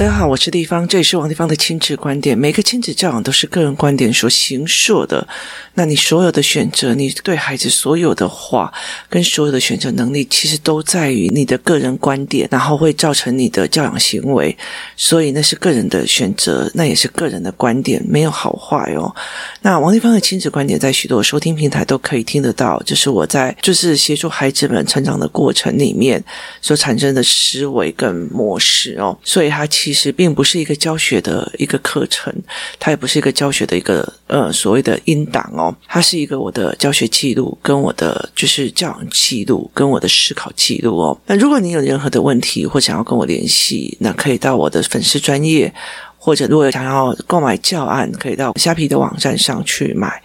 大家好，我是地方，这里是王地方的亲子观点。每个亲子教养都是个人观点所形塑的。那你所有的选择，你对孩子所有的话，跟所有的选择能力，其实都在于你的个人观点，然后会造成你的教养行为。所以那是个人的选择，那也是个人的观点，没有好坏哦。那王地方的亲子观点，在许多收听平台都可以听得到。就是我在就是协助孩子们成长的过程里面所产生的思维跟模式哦。所以它其其实并不是一个教学的一个课程，它也不是一个教学的一个呃所谓的音档哦，它是一个我的教学记录，跟我的就是教养记录，跟我的思考记录哦。那如果你有任何的问题或想要跟我联系，那可以到我的粉丝专业，或者如果想要购买教案，可以到虾皮的网站上去买。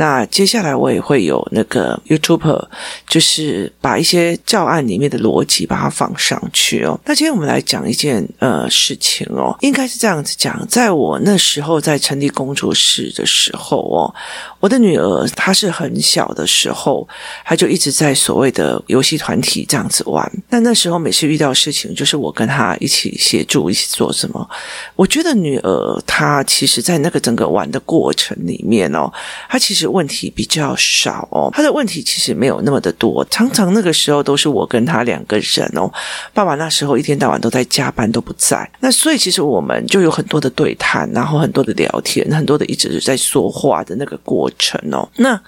那接下来我也会有那个 YouTuber，就是把一些教案里面的逻辑把它放上去哦。那今天我们来讲一件呃事情哦，应该是这样子讲，在我那时候在成立工作室的时候哦，我的女儿她是很小的时候，她就一直在所谓的游戏团体这样子玩。那那时候每次遇到事情，就是我跟她一起协助，一起做什么。我觉得女儿她其实，在那个整个玩的过程里面哦，她其实。问题比较少哦，他的问题其实没有那么的多，常常那个时候都是我跟他两个人哦，爸爸那时候一天到晚都在加班都不在，那所以其实我们就有很多的对谈，然后很多的聊天，很多的一直在说话的那个过程哦，那。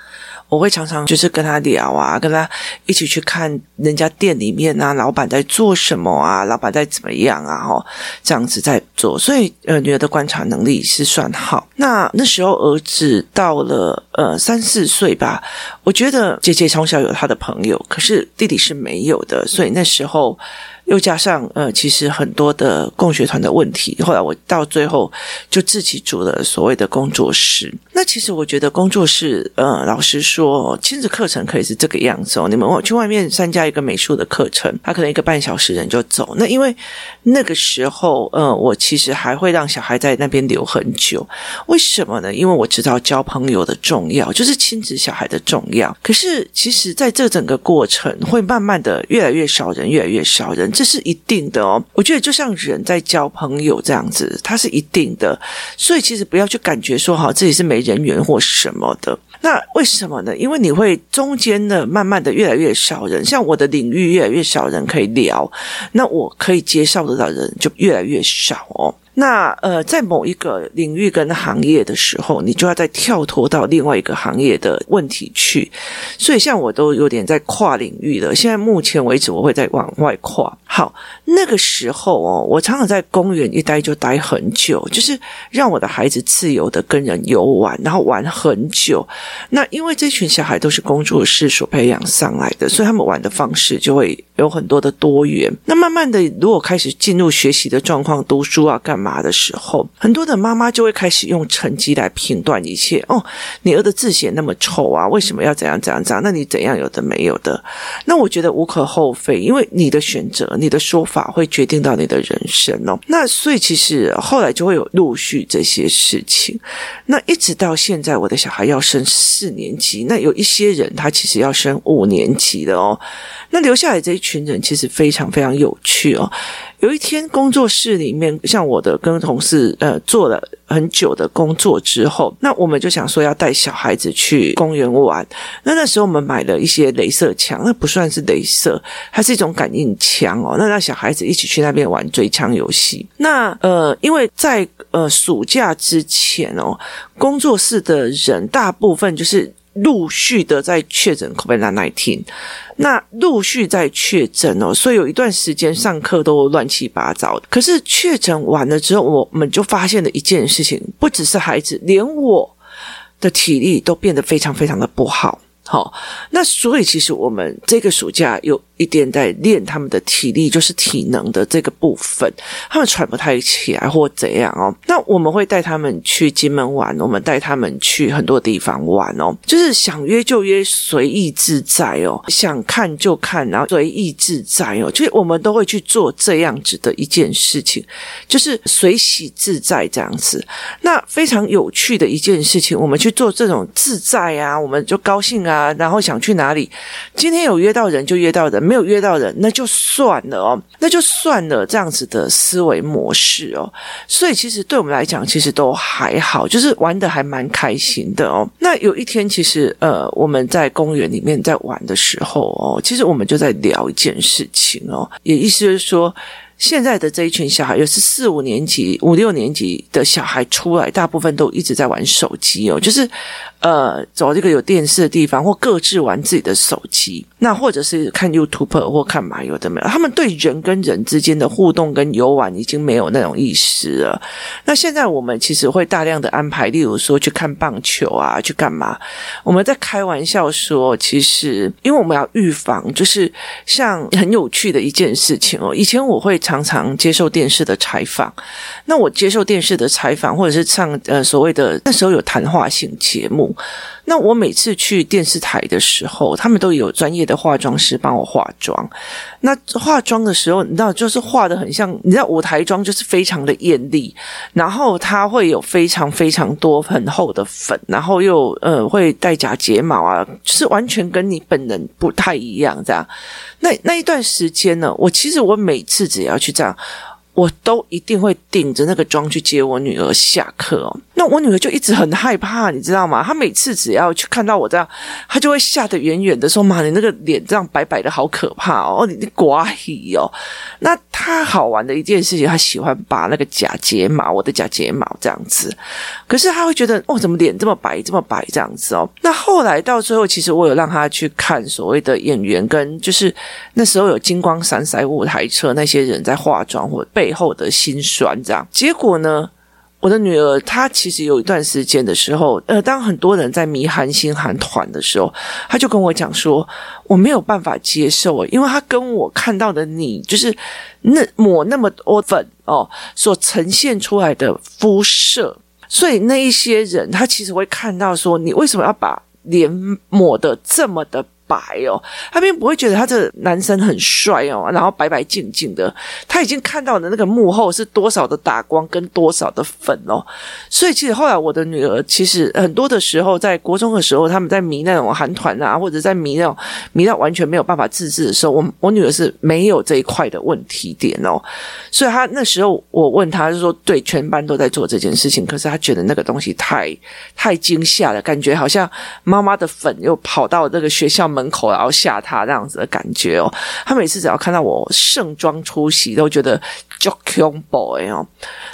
我会常常就是跟他聊啊，跟他一起去看人家店里面啊，老板在做什么啊，老板在怎么样啊，齁，这样子在做，所以呃，女儿的观察能力是算好。那那时候儿子到了呃三四岁吧，我觉得姐姐从小有她的朋友，可是弟弟是没有的，所以那时候。又加上呃，其实很多的共学团的问题，后来我到最后就自己组了所谓的工作室。那其实我觉得工作室，呃，老实说，亲子课程可以是这个样子哦。你们去外面参加一个美术的课程，他可能一个半小时人就走。那因为那个时候，呃，我其实还会让小孩在那边留很久。为什么呢？因为我知道交朋友的重要，就是亲子小孩的重要。可是其实在这整个过程，会慢慢的越来越少人，越来越少人。这是一定的哦，我觉得就像人在交朋友这样子，它是一定的，所以其实不要去感觉说哈，自己是没人缘或什么的。那为什么呢？因为你会中间的慢慢的越来越少人，像我的领域越来越少人可以聊，那我可以接受得到人就越来越少哦。那呃，在某一个领域跟行业的时候，你就要再跳脱到另外一个行业的问题去。所以，像我都有点在跨领域了。现在目前为止，我会在往外跨。好，那个时候哦，我常常在公园一待就待很久，就是让我的孩子自由的跟人游玩，然后玩很久。那因为这群小孩都是工作室所培养上来的，所以他们玩的方式就会有很多的多元。那慢慢的，如果开始进入学习的状况，读书啊，干嘛？的时候，很多的妈妈就会开始用成绩来评断一切。哦，你儿子字写那么丑啊，为什么要怎样怎样怎样？那你怎样有的没有的？那我觉得无可厚非，因为你的选择、你的说法会决定到你的人生哦。那所以其实后来就会有陆续这些事情。那一直到现在，我的小孩要升四年级，那有一些人他其实要升五年级的哦。那留下来这一群人其实非常非常有趣哦。有一天，工作室里面，像我的跟同事呃做了很久的工作之后，那我们就想说要带小孩子去公园玩。那那时候我们买了一些镭射枪，那不算是镭射，它是一种感应枪哦。那让小孩子一起去那边玩追枪游戏。那呃，因为在呃暑假之前哦，工作室的人大部分就是。陆续的在确诊 COVID-19，那陆续在确诊哦，所以有一段时间上课都乱七八糟。可是确诊完了之后，我们就发现了一件事情，不只是孩子，连我的体力都变得非常非常的不好。好，那所以其实我们这个暑假有。一点在练他们的体力，就是体能的这个部分，他们喘不太起来或怎样哦。那我们会带他们去金门玩，我们带他们去很多地方玩哦，就是想约就约，随意自在哦，想看就看，然后随意自在哦。就是我们都会去做这样子的一件事情，就是随喜自在这样子。那非常有趣的一件事情，我们去做这种自在啊，我们就高兴啊啊，然后想去哪里。今天有约到人就约到人，没有约到人那就算了哦，那就算了。这样子的思维模式哦，所以其实对我们来讲，其实都还好，就是玩得还蛮开心的哦。那有一天，其实呃，我们在公园里面在玩的时候哦，其实我们就在聊一件事情哦，也意思是说。现在的这一群小孩，又是四五年级、五六年级的小孩出来，大部分都一直在玩手机哦，就是呃，走这个有电视的地方，或各自玩自己的手机，那或者是看 YouTube 或看嘛，有的没有。他们对人跟人之间的互动跟游玩已经没有那种意识了。那现在我们其实会大量的安排，例如说去看棒球啊，去干嘛？我们在开玩笑说，其实因为我们要预防，就是像很有趣的一件事情哦。以前我会。常常接受电视的采访，那我接受电视的采访，或者是上呃所谓的那时候有谈话性节目。那我每次去电视台的时候，他们都有专业的化妆师帮我化妆。那化妆的时候，你知道，就是化得很像，你知道舞台妆就是非常的艳丽，然后它会有非常非常多很厚的粉，然后又呃会戴假睫毛啊，就是完全跟你本人不太一样这样。那那一段时间呢，我其实我每次只要去这样。我都一定会顶着那个妆去接我女儿下课哦。那我女儿就一直很害怕，你知道吗？她每次只要去看到我这样，她就会吓得远远的说：“妈，你那个脸这样白白的，好可怕哦！你你寡喜哦。”那她好玩的一件事情，她喜欢拔那个假睫毛，我的假睫毛这样子。可是她会觉得哦，怎么脸这么白，这么白这样子哦？那后来到最后，其实我有让她去看所谓的演员，跟就是那时候有金光闪闪舞台车那些人在化妆或背。背后的辛酸，这样结果呢？我的女儿她其实有一段时间的时候，呃，当很多人在迷韩星韩团的时候，她就跟我讲说，我没有办法接受，因为她跟我看到的你，就是那抹那么多粉哦，所呈现出来的肤色，所以那一些人，他其实会看到说，你为什么要把脸抹得这么的白哦，他并不会觉得他这男生很帅哦，然后白白净净的，他已经看到的那个幕后是多少的打光跟多少的粉哦，所以其实后来我的女儿其实很多的时候在国中的时候，他们在迷那种韩团啊，或者在迷那种迷到完全没有办法自制的时候，我我女儿是没有这一块的问题点哦，所以她那时候我问她就说，对，全班都在做这件事情，可是她觉得那个东西太太惊吓了，感觉好像妈妈的粉又跑到这个学校门。门口然后吓他这样子的感觉哦，他每次只要看到我盛装出席，都觉得 joking boy 哦。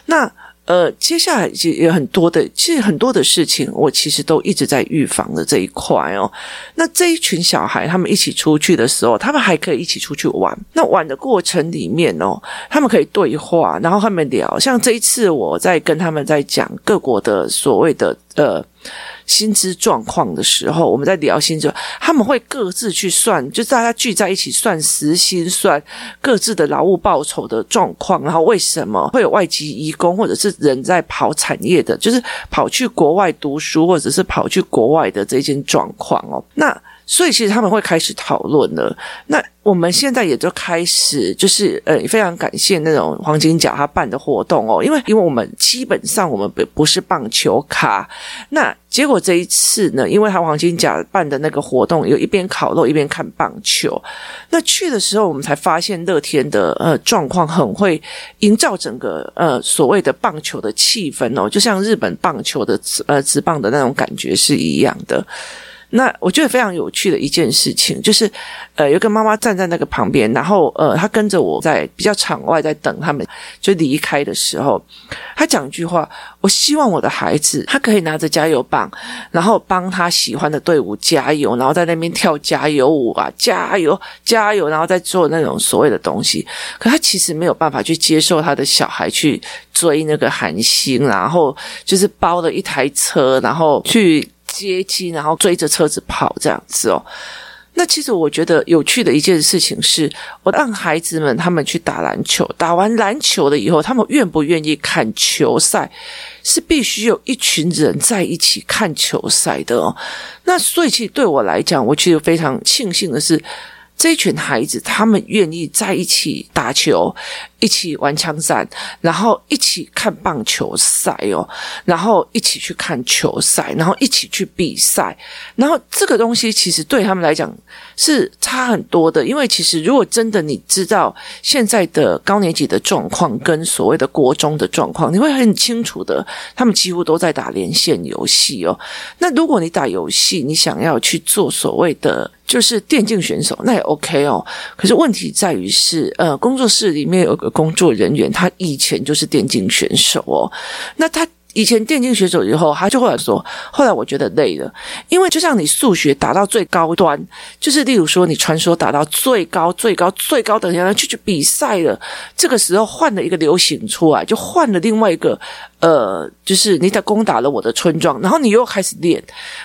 那呃，接下来就有很多的，其实很多的事情，我其实都一直在预防的这一块哦。那这一群小孩，他们一起出去的时候，他们还可以一起出去玩。那玩的过程里面哦，他们可以对话，然后他们聊。像这一次，我在跟他们在讲各国的所谓的呃。薪资状况的时候，我们在聊薪资，他们会各自去算，就大家聚在一起算时薪，算各自的劳务报酬的状况，然后为什么会有外籍移工或者是人在跑产业的，就是跑去国外读书或者是跑去国外的这件状况哦，那。所以其实他们会开始讨论了。那我们现在也就开始，就是呃，非常感谢那种黄金甲他办的活动哦，因为因为我们基本上我们不不是棒球咖，那结果这一次呢，因为他黄金甲办的那个活动，有一边烤肉一边看棒球。那去的时候，我们才发现乐天的呃状况很会营造整个呃所谓的棒球的气氛哦，就像日本棒球的呃职棒的那种感觉是一样的。那我觉得非常有趣的一件事情，就是，呃，有个妈妈站在那个旁边，然后，呃，她跟着我在比较场外在等他们就离开的时候，她讲一句话：我希望我的孩子他可以拿着加油棒，然后帮他喜欢的队伍加油，然后在那边跳加油舞啊，加油加油，然后再做那种所谓的东西。可他其实没有办法去接受他的小孩去追那个韩星，然后就是包了一台车，然后去。接机，然后追着车子跑，这样子哦。那其实我觉得有趣的一件事情是，我让孩子们他们去打篮球，打完篮球了以后，他们愿不愿意看球赛，是必须有一群人在一起看球赛的哦。那所以，其实对我来讲，我其实非常庆幸的是。这一群孩子，他们愿意在一起打球，一起玩枪战，然后一起看棒球赛哦，然后一起去看球赛，然后一起去比赛，然后这个东西其实对他们来讲是差很多的。因为其实如果真的你知道现在的高年级的状况跟所谓的国中的状况，你会很清楚的，他们几乎都在打连线游戏哦。那如果你打游戏，你想要去做所谓的就是电竞选手，那也 OK 哦。可是问题在于是，呃，工作室里面有个工作人员，他以前就是电竞选手哦。那他以前电竞选手以后，他就后来说，后来我觉得累了，因为就像你数学打到最高端，就是例如说你传说打到最高、最高、最高等下去去比赛了，这个时候换了一个流行出来，就换了另外一个。呃，就是你在攻打了我的村庄，然后你又开始练，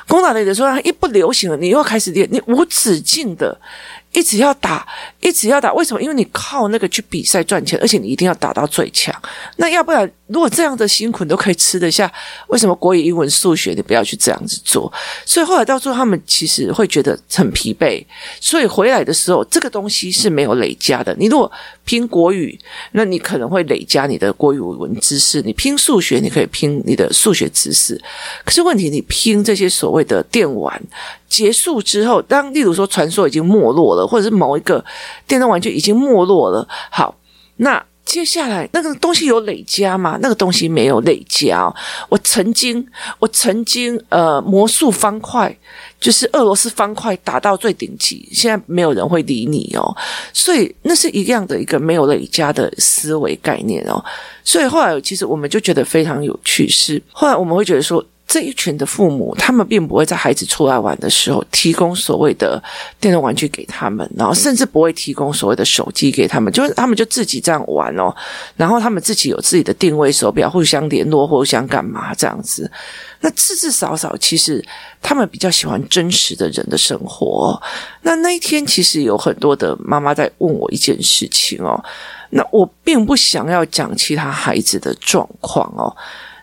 攻打了你的村庄，一不流行了，你又开始练，你无止境的一直要打，一直要打。为什么？因为你靠那个去比赛赚钱，而且你一定要打到最强。那要不然，如果这样的辛苦你都可以吃得下，为什么国语、英文、数学你不要去这样子做？所以后来到最后，他们其实会觉得很疲惫。所以回来的时候，这个东西是没有累加的。你如果拼国语，那你可能会累加你的国语文知识；你拼数学，你可以拼你的数学知识。可是问题，你拼这些所谓的电玩结束之后，当例如说传说已经没落了，或者是某一个电动玩具已经没落了，好，那。接下来那个东西有累加吗？那个东西没有累加哦。我曾经，我曾经，呃，魔术方块就是俄罗斯方块打到最顶级，现在没有人会理你哦。所以那是一样的一个没有累加的思维概念哦。所以后来其实我们就觉得非常有趣，是后来我们会觉得说。这一群的父母，他们并不会在孩子出来玩的时候提供所谓的电动玩具给他们，然后甚至不会提供所谓的手机给他们，就是他们就自己这样玩哦，然后他们自己有自己的定位手表，互相联络，互相干嘛这样子。那至至少少，其实他们比较喜欢真实的人的生活。那那一天，其实有很多的妈妈在问我一件事情哦，那我并不想要讲其他孩子的状况哦。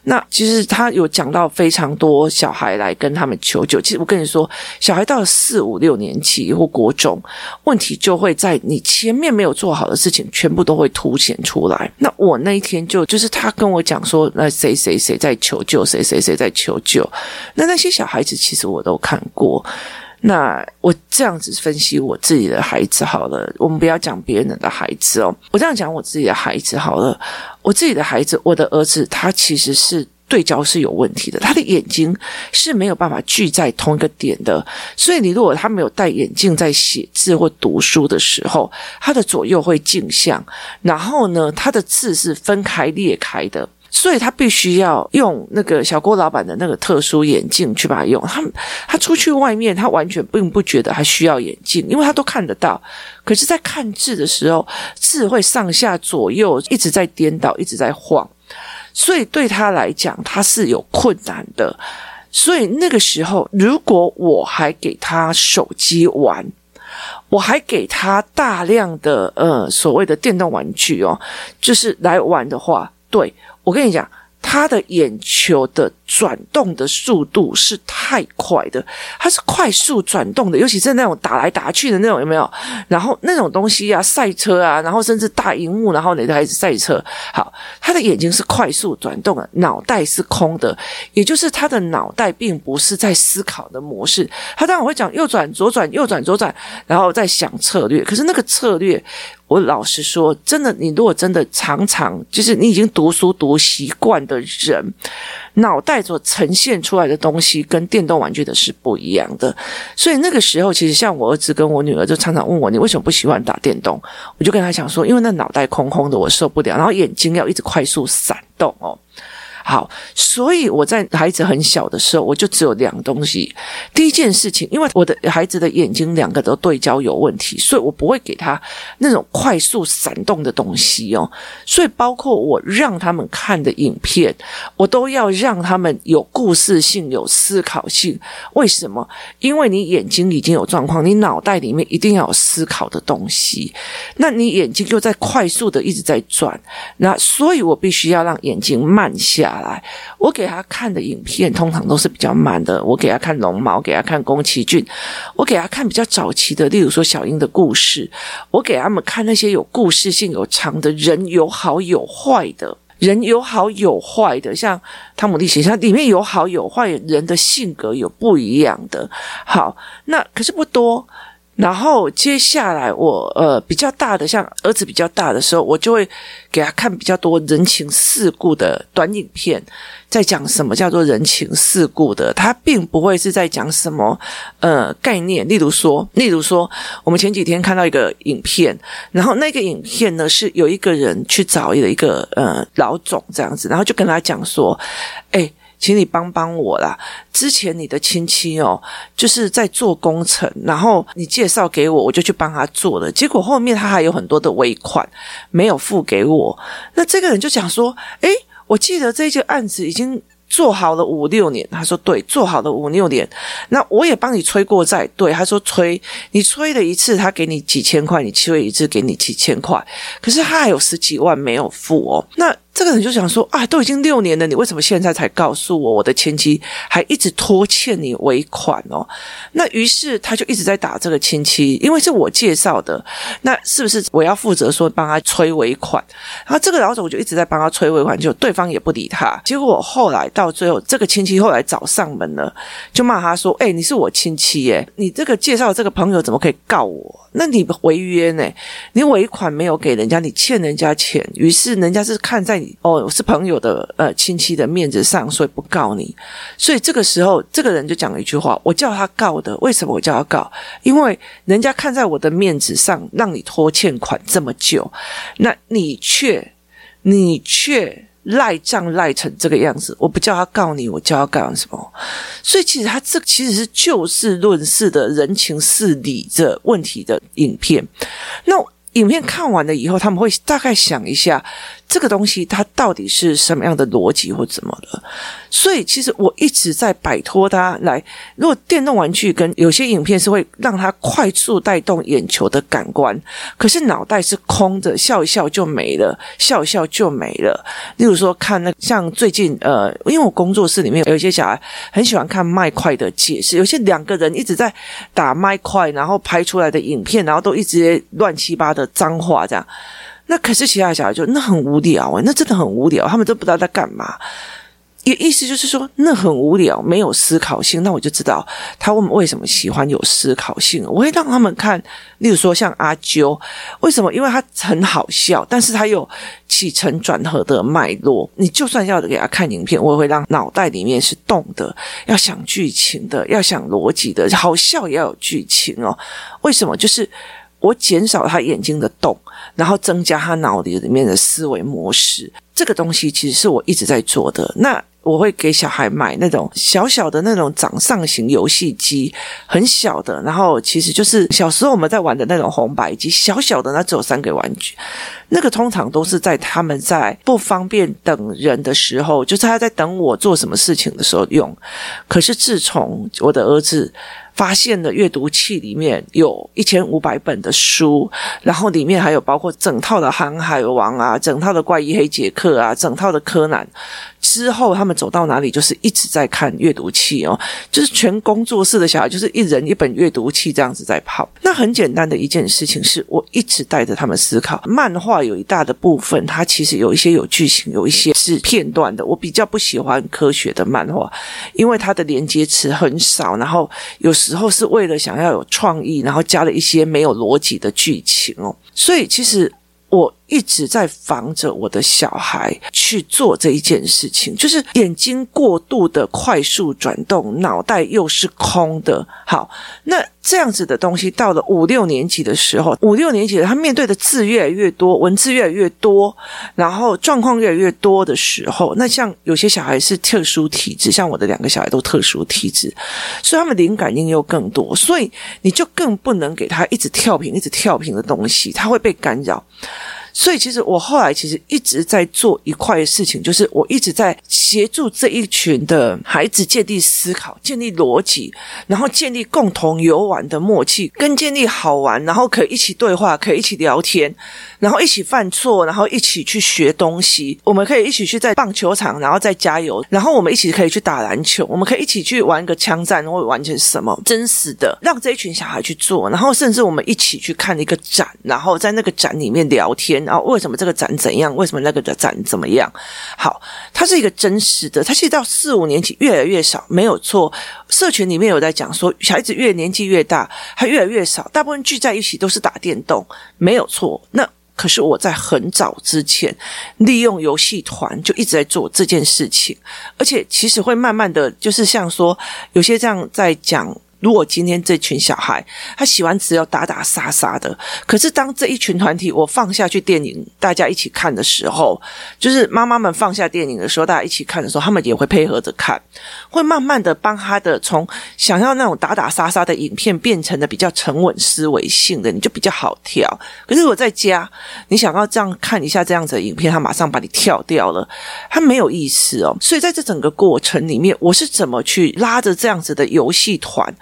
那其实他有讲到非常多小孩来跟他们求救。其实我跟你说，小孩到了四五六年级或国中，问题就会在你前面没有做好的事情，全部都会凸显出来。那我那一天就就是他跟我讲说，那谁谁谁在求救，谁谁谁在求救。那那些小孩子其实我都看过。那我这样子分析我自己的孩子好了，我们不要讲别人的孩子哦。我这样讲我自己的孩子好了，我自己的孩子，我的儿子他其实是对焦是有问题的，他的眼睛是没有办法聚在同一个点的。所以你如果他没有戴眼镜在写字或读书的时候，他的左右会镜像，然后呢，他的字是分开裂开的。所以他必须要用那个小郭老板的那个特殊眼镜去把它用。他他出去外面，他完全并不觉得他需要眼镜，因为他都看得到。可是，在看字的时候，字会上下左右一直在颠倒，一直在晃，所以对他来讲，他是有困难的。所以那个时候，如果我还给他手机玩，我还给他大量的呃所谓的电动玩具哦，就是来玩的话，对。我跟你讲，他的眼球的转动的速度是太快的，它是快速转动的，尤其是那种打来打去的那种，有没有？然后那种东西啊，赛车啊，然后甚至大荧幕，然后那台是赛车。好，他的眼睛是快速转动的，脑袋是空的，也就是他的脑袋并不是在思考的模式。他当然会讲右转、左转、右转、左转，然后再想策略。可是那个策略。我老实说，真的，你如果真的常常就是你已经读书读习惯的人，脑袋所呈现出来的东西跟电动玩具的是不一样的。所以那个时候，其实像我儿子跟我女儿就常常问我：“你为什么不喜欢打电动？”我就跟他讲说：“因为那脑袋空空的，我受不了，然后眼睛要一直快速闪动哦。”好，所以我在孩子很小的时候，我就只有两东西。第一件事情，因为我的孩子的眼睛两个都对焦有问题，所以我不会给他那种快速闪动的东西哦。所以包括我让他们看的影片，我都要让他们有故事性、有思考性。为什么？因为你眼睛已经有状况，你脑袋里面一定要有思考的东西。那你眼睛就在快速的一直在转，那所以我必须要让眼睛慢下来，我给他看的影片通常都是比较慢的。我给他看龙猫，给他看宫崎骏，我给他看比较早期的，例如说小樱的故事。我给他们看那些有故事性、有长的人有好有坏的，人有好有坏的，像汤姆历险记里面有好有坏，人的性格有不一样的。好，那可是不多。然后接下来我呃比较大的，像儿子比较大的时候，我就会给他看比较多人情世故的短影片，在讲什么叫做人情世故的，他并不会是在讲什么呃概念。例如说，例如说，我们前几天看到一个影片，然后那个影片呢是有一个人去找一个一个呃老总这样子，然后就跟他讲说，哎。请你帮帮我啦！之前你的亲戚哦，就是在做工程，然后你介绍给我，我就去帮他做了。结果后面他还有很多的尾款没有付给我。那这个人就讲说：“诶，我记得这件案子已经做好了五六年。”他说：“对，做好了五六年。”那我也帮你催过债。对，他说：“催你催了一次，他给你几千块；你催一次，给你几千块。可是他还有十几万没有付哦。”那这个人就想说啊，都已经六年了，你为什么现在才告诉我？我的亲戚还一直拖欠你尾款哦。那于是他就一直在打这个亲戚，因为是我介绍的，那是不是我要负责说帮他催尾款？然后这个老总我就一直在帮他催尾款，就对方也不理他。结果后来到最后，这个亲戚后来找上门了，就骂他说：“哎，你是我亲戚耶，你这个介绍这个朋友怎么可以告我？那你违约呢？你尾款没有给人家，你欠人家钱。于是人家是看在你。”哦，是朋友的呃亲戚的面子上，所以不告你。所以这个时候，这个人就讲了一句话：“我叫他告的，为什么我叫他告？因为人家看在我的面子上，让你拖欠款这么久，那你却你却赖账赖成这个样子，我不叫他告你，我叫他干什么？所以其实他这其实是就事论事的人情事理这问题的影片。那影片看完了以后，他们会大概想一下。这个东西它到底是什么样的逻辑或怎么的？所以其实我一直在摆脱它来。如果电动玩具跟有些影片是会让它快速带动眼球的感官，可是脑袋是空的，笑一笑就没了，笑一笑就没了。例如说看那像最近呃，因为我工作室里面有一些小孩很喜欢看麦块的解释，有些两个人一直在打麦块，然后拍出来的影片，然后都一直乱七八的脏话这样。那可是其他小孩就那很无聊诶，那真的很无聊，他们都不知道在干嘛。意意思就是说，那很无聊，没有思考性。那我就知道他们为什么喜欢有思考性。我会让他们看，例如说像阿啾，为什么？因为他很好笑，但是他有起承转合的脉络。你就算要给他看影片，我也会让脑袋里面是动的，要想剧情的，要想逻辑的，好笑也要有剧情哦。为什么？就是。我减少他眼睛的动，然后增加他脑里里面的思维模式。这个东西其实是我一直在做的。那我会给小孩买那种小小的那种掌上型游戏机，很小的。然后其实就是小时候我们在玩的那种红白机，小小的，那只有三个玩具。那个通常都是在他们在不方便等人的时候，就是他在等我做什么事情的时候用。可是自从我的儿子。发现了阅读器里面有一千五百本的书，然后里面还有包括整套的《航海王》啊，整套的《怪医黑杰克》啊，整套的《柯南》。之后他们走到哪里，就是一直在看阅读器哦，就是全工作室的小孩，就是一人一本阅读器这样子在跑。那很简单的一件事情是，我一直带着他们思考。漫画有一大的部分，它其实有一些有剧情，有一些是片段的。我比较不喜欢科学的漫画，因为它的连接词很少，然后有时候是为了想要有创意，然后加了一些没有逻辑的剧情哦。所以其实。我一直在防着我的小孩去做这一件事情，就是眼睛过度的快速转动，脑袋又是空的。好，那这样子的东西到了五六年级的时候，五六年级他面对的字越来越多，文字越来越多，然后状况越来越多的时候，那像有些小孩是特殊体质，像我的两个小孩都特殊体质，所以他们灵感应又更多，所以你就更不能给他一直跳频、一直跳频的东西，他会被干扰。所以其实我后来其实一直在做一块事情，就是我一直在协助这一群的孩子建立思考、建立逻辑，然后建立共同游玩的默契，跟建立好玩，然后可以一起对话，可以一起聊天，然后一起犯错，然后一起去学东西。我们可以一起去在棒球场，然后再加油，然后我们一起可以去打篮球，我们可以一起去玩个枪战，或完成什么真实的，让这一群小孩去做，然后甚至我们一起去看一个展，然后在那个展里面聊天，然后为什么这个展怎样，为什么那个的展怎么样？好，它是一个真实的，它其实到四五年级越来越少，没有错。社群里面有在讲说，小孩子越年纪越大，他越来越少，大部分聚在一起都是打电动，没有错。那可是我在很早之前利用游戏团就一直在做这件事情，而且其实会慢慢的就是像说有些这样在讲。如果今天这群小孩他喜欢只有打打杀杀的，可是当这一群团体我放下去电影，大家一起看的时候，就是妈妈们放下电影的时候，大家一起看的时候，他们也会配合着看，会慢慢的帮他的从想要那种打打杀杀的影片变成的比较沉稳思维性的，你就比较好跳。可是我在家，你想要这样看一下这样子的影片，他马上把你跳掉了，他没有意思哦。所以在这整个过程里面，我是怎么去拉着这样子的游戏团？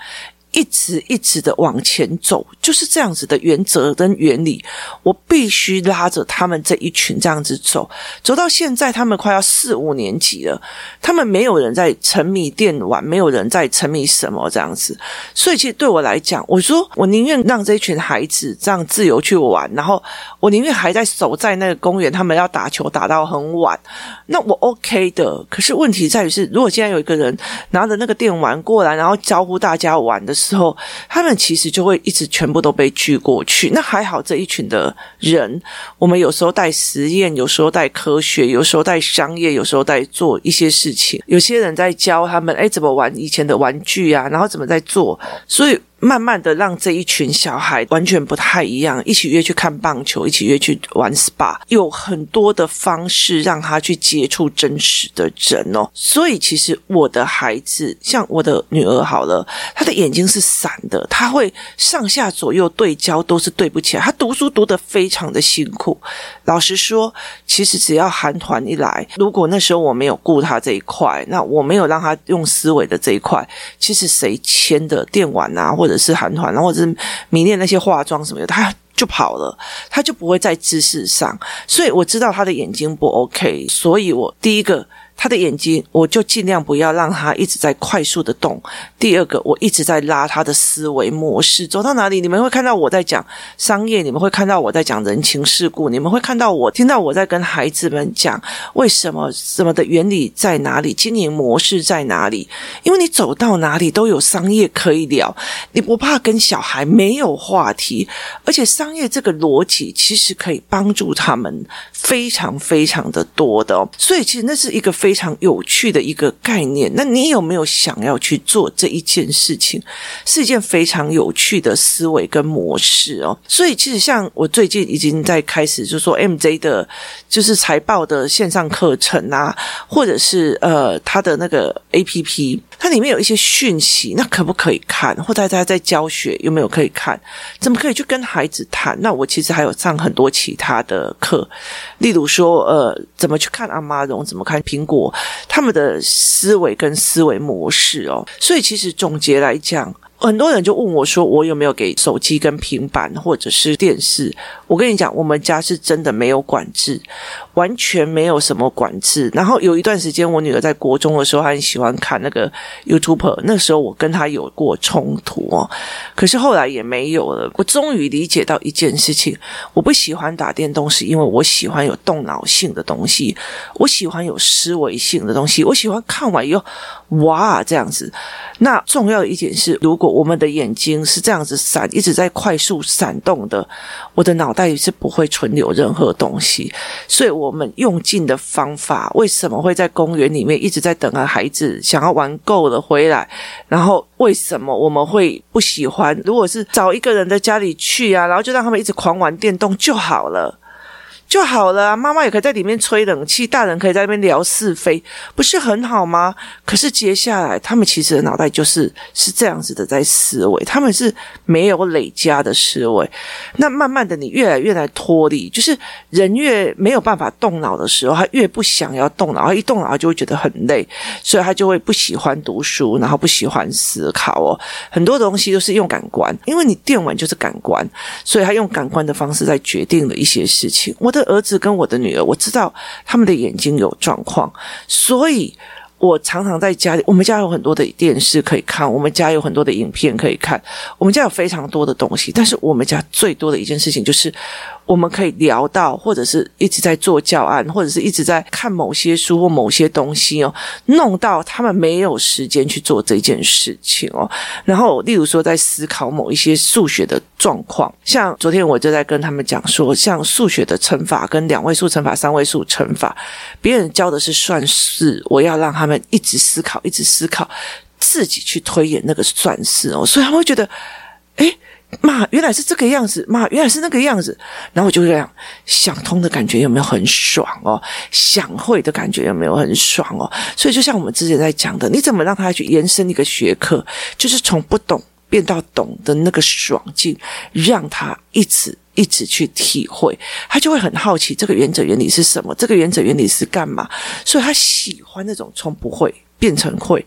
一直一直的往前走，就是这样子的原则跟原理。我必须拉着他们这一群这样子走，走到现在，他们快要四五年级了。他们没有人在沉迷电玩，没有人在沉迷什么这样子。所以，其实对我来讲，我说我宁愿让这一群孩子这样自由去玩，然后我宁愿还在守在那个公园，他们要打球打到很晚，那我 OK 的。可是问题在于是，如果现在有一个人拿着那个电玩过来，然后招呼大家玩的时候，之后，他们其实就会一直全部都被拒过去。那还好，这一群的人，我们有时候带实验，有时候带科学，有时候带商业，有时候带做一些事情。有些人在教他们，哎，怎么玩以前的玩具啊，然后怎么在做，所以。慢慢的让这一群小孩完全不太一样，一起约去看棒球，一起约去玩 SPA，有很多的方式让他去接触真实的人哦。所以其实我的孩子，像我的女儿好了，她的眼睛是散的，她会上下左右对焦都是对不起来，她读书读得非常的辛苦。老实说，其实只要韩团一来，如果那时候我没有顾她这一块，那我没有让她用思维的这一块，其实谁牵的电玩啊，或或者是韩团，然后或者是迷恋那些化妆什么的，他就跑了，他就不会在知识上。所以我知道他的眼睛不 OK，所以我第一个。他的眼睛，我就尽量不要让他一直在快速的动。第二个，我一直在拉他的思维模式，走到哪里，你们会看到我在讲商业，你们会看到我在讲人情世故，你们会看到我听到我在跟孩子们讲为什么什么的原理在哪里，经营模式在哪里。因为你走到哪里都有商业可以聊，你不怕跟小孩没有话题，而且商业这个逻辑其实可以帮助他们非常非常的多的哦。所以其实那是一个非。非常有趣的一个概念，那你有没有想要去做这一件事情？是一件非常有趣的思维跟模式哦。所以其实像我最近已经在开始，就说 MJ 的，就是财报的线上课程啊，或者是呃他的那个 APP，它里面有一些讯息，那可不可以看？或大家在教学有没有可以看？怎么可以去跟孩子谈？那我其实还有上很多其他的课，例如说呃怎么去看阿妈荣，怎么看苹果。他们的思维跟思维模式哦，所以其实总结来讲。很多人就问我说：“我有没有给手机跟平板或者是电视？”我跟你讲，我们家是真的没有管制，完全没有什么管制。然后有一段时间，我女儿在国中的时候，她很喜欢看那个 YouTube。那时候我跟她有过冲突哦，可是后来也没有了。我终于理解到一件事情：我不喜欢打电动，是因为我喜欢有动脑性的东西，我喜欢有思维性的东西，我喜欢看完以后哇这样子。那重要的一点是，如果我们的眼睛是这样子闪，一直在快速闪动的，我的脑袋里是不会存留任何东西。所以，我们用尽的方法，为什么会在公园里面一直在等啊？孩子想要玩够了回来，然后为什么我们会不喜欢？如果是找一个人的家里去啊，然后就让他们一直狂玩电动就好了。就好了啊。妈妈也可以在里面吹冷气，大人可以在那边聊是非，不是很好吗？可是接下来，他们其实的脑袋就是是这样子的在思维，他们是没有累加的思维。那慢慢的，你越来越来脱离，就是人越没有办法动脑的时候，他越不想要动脑，他一动脑就会觉得很累，所以他就会不喜欢读书，然后不喜欢思考哦。很多东西都是用感官，因为你电玩就是感官，所以他用感官的方式在决定了一些事情。我的儿子跟我的女儿，我知道他们的眼睛有状况，所以。我常常在家里，我们家有很多的电视可以看，我们家有很多的影片可以看，我们家有非常多的东西。但是我们家最多的一件事情就是，我们可以聊到，或者是一直在做教案，或者是一直在看某些书或某些东西哦，弄到他们没有时间去做这件事情哦。然后，例如说在思考某一些数学的状况，像昨天我就在跟他们讲说，像数学的乘法跟两位数乘法、三位数乘法，别人教的是算式，我要让他。们一直思考，一直思考，自己去推演那个算式哦，所以他会觉得，哎，妈，原来是这个样子，妈，原来是那个样子，然后我就这样想通的感觉有没有很爽哦？想会的感觉有没有很爽哦？所以就像我们之前在讲的，你怎么让他去延伸一个学科，就是从不懂变到懂的那个爽劲，让他一直。一直去体会，他就会很好奇这个原则原理是什么，这个原则原理是干嘛，所以他喜欢那种从不会变成会。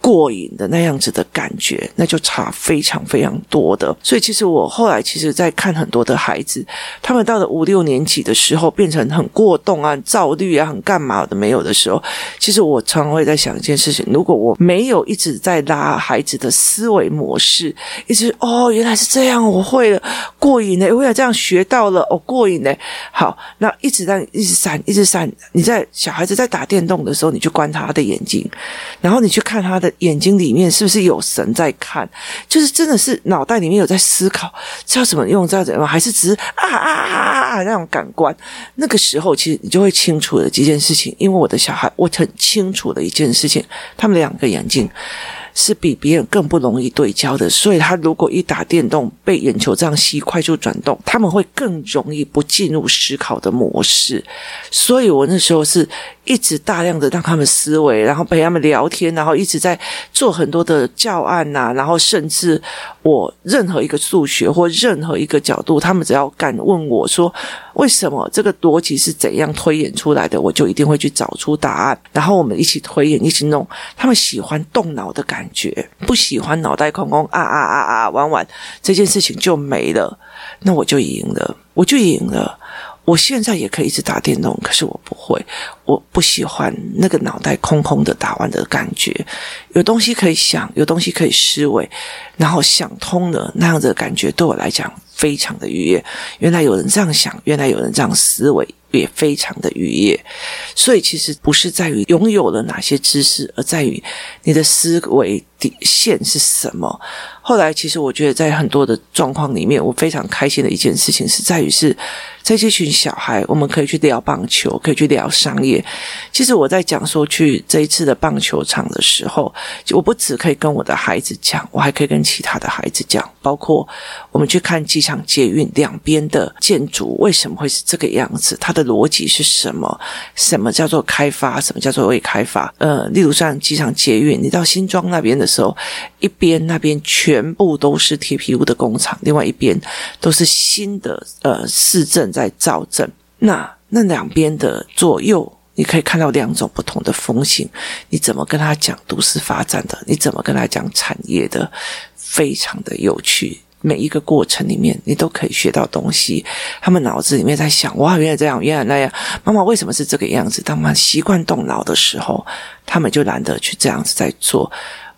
过瘾的那样子的感觉，那就差非常非常多的。所以，其实我后来其实，在看很多的孩子，他们到了五六年级的时候，变成很过动啊、躁虑啊、很干嘛的没有的时候，其实我常常会在想一件事情：如果我没有一直在拉孩子的思维模式，一直哦，原来是这样，我会了，过瘾呢，我也这样学到了，哦，过瘾呢。好，那一直在一直闪，一直闪。你在小孩子在打电动的时候，你去观察他的眼睛，然后你去看他的。眼睛里面是不是有神在看？就是真的是脑袋里面有在思考，知道怎么用，知道怎么，还是只是啊啊啊啊啊那种感官？那个时候，其实你就会清楚的几件事情。因为我的小孩，我很清楚的一件事情，他们两个眼睛。是比别人更不容易对焦的，所以他如果一打电动被眼球这样吸，快速转动，他们会更容易不进入思考的模式。所以我那时候是一直大量的让他们思维，然后陪他们聊天，然后一直在做很多的教案呐，然后甚至我任何一个数学或任何一个角度，他们只要敢问我说为什么这个逻辑是怎样推演出来的，我就一定会去找出答案，然后我们一起推演，一起弄。他们喜欢动脑的感觉。觉不喜欢脑袋空空啊啊啊啊玩玩这件事情就没了，那我就赢了，我就赢了。我现在也可以一直打电动，可是我不会，我不喜欢那个脑袋空空的打完的感觉。有东西可以想，有东西可以思维，然后想通了那样子的感觉，对我来讲非常的愉悦。原来有人这样想，原来有人这样思维。也非常的愉悦，所以其实不是在于拥有了哪些知识，而在于你的思维底线是什么。后来，其实我觉得在很多的状况里面，我非常开心的一件事情是在于是，在这群小孩，我们可以去聊棒球，可以去聊商业。其实我在讲说去这一次的棒球场的时候，我不只可以跟我的孩子讲，我还可以跟其他的孩子讲，包括我们去看机场捷运两边的建筑为什么会是这个样子，它的逻辑是什么？什么叫做开发？什么叫做未开发？呃，例如像机场捷运，你到新庄那边的时候，一边那边全部都是铁皮屋的工厂，另外一边都是新的呃市政。在造镇，那那两边的左右，你可以看到两种不同的风景。你怎么跟他讲都市发展的？你怎么跟他讲产业的？非常的有趣，每一个过程里面，你都可以学到东西。他们脑子里面在想：哇，原来这样，原来那样。妈妈为什么是这个样子？当妈习惯动脑的时候，他们就懒得去这样子在做。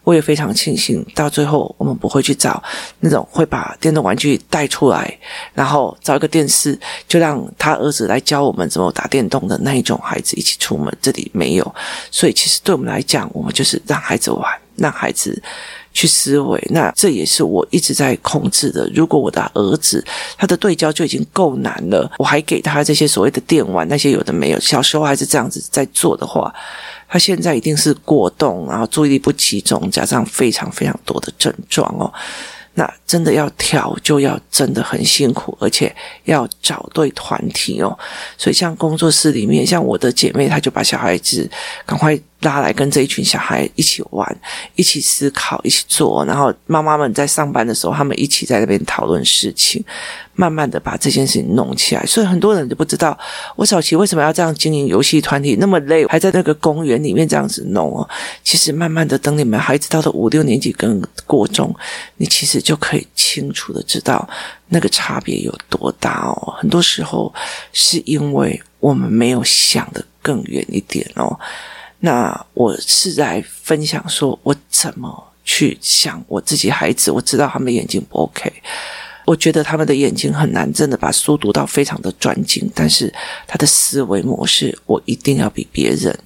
我也非常庆幸，到最后我们不会去找那种会把电动玩具带出来，然后找一个电视，就让他儿子来教我们怎么打电动的那一种孩子一起出门。这里没有，所以其实对我们来讲，我们就是让孩子玩，让孩子去思维。那这也是我一直在控制的。如果我的儿子他的对焦就已经够难了，我还给他这些所谓的电玩，那些有的没有，小时候还是这样子在做的话。他现在一定是过动，然后注意力不集中，加上非常非常多的症状哦。那真的要调，就要真的很辛苦，而且要找对团体哦。所以像工作室里面，像我的姐妹，她就把小孩子赶快拉来跟这一群小孩一起玩，一起思考，一起做。然后妈妈们在上班的时候，他们一起在那边讨论事情，慢慢的把这件事情弄起来。所以很多人都不知道，我早期为什么要这样经营游戏团体，那么累，还在那个公园里面这样子弄哦。其实慢慢的，等你们孩子到了五六年级跟国中，你其实就可以清楚的知道那个差别有多大哦。很多时候是因为我们没有想得更远一点哦。那我是在分享说，我怎么去想我自己孩子，我知道他们的眼睛不 OK，我觉得他们的眼睛很难真的把书读到非常的专精，但是他的思维模式，我一定要比别人。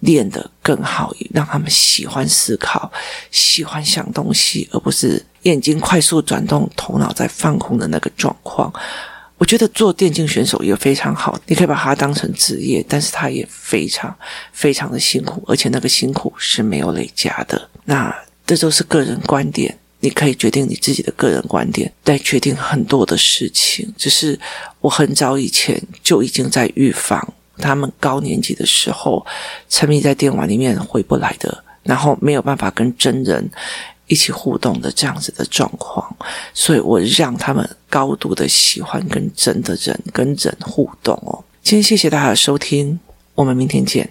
练得更好，让他们喜欢思考，喜欢想东西，而不是眼睛快速转动，头脑在放空的那个状况。我觉得做电竞选手也非常好，你可以把它当成职业，但是他也非常非常的辛苦，而且那个辛苦是没有累加的。那这都是个人观点，你可以决定你自己的个人观点，来决定很多的事情。只是我很早以前就已经在预防。他们高年级的时候，沉迷在电玩里面回不来的，然后没有办法跟真人一起互动的这样子的状况，所以我让他们高度的喜欢跟真的人跟人互动哦。今天谢谢大家的收听，我们明天见。